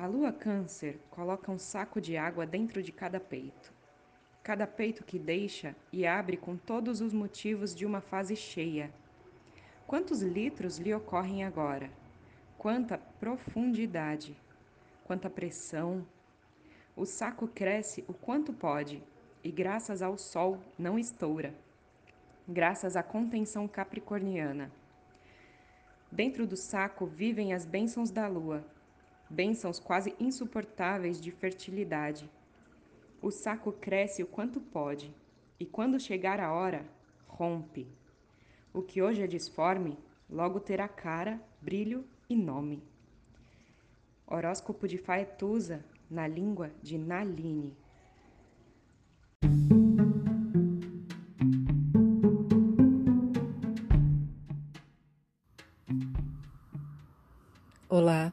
A lua Câncer coloca um saco de água dentro de cada peito. Cada peito que deixa e abre com todos os motivos de uma fase cheia. Quantos litros lhe ocorrem agora? Quanta profundidade! Quanta pressão! O saco cresce o quanto pode e, graças ao sol, não estoura. Graças à contenção capricorniana. Dentro do saco vivem as bênçãos da lua bênçãos quase insuportáveis de fertilidade. O saco cresce o quanto pode, e quando chegar a hora, rompe. O que hoje é disforme, logo terá cara, brilho e nome. Horóscopo de Faetusa, na língua de Naline. Olá.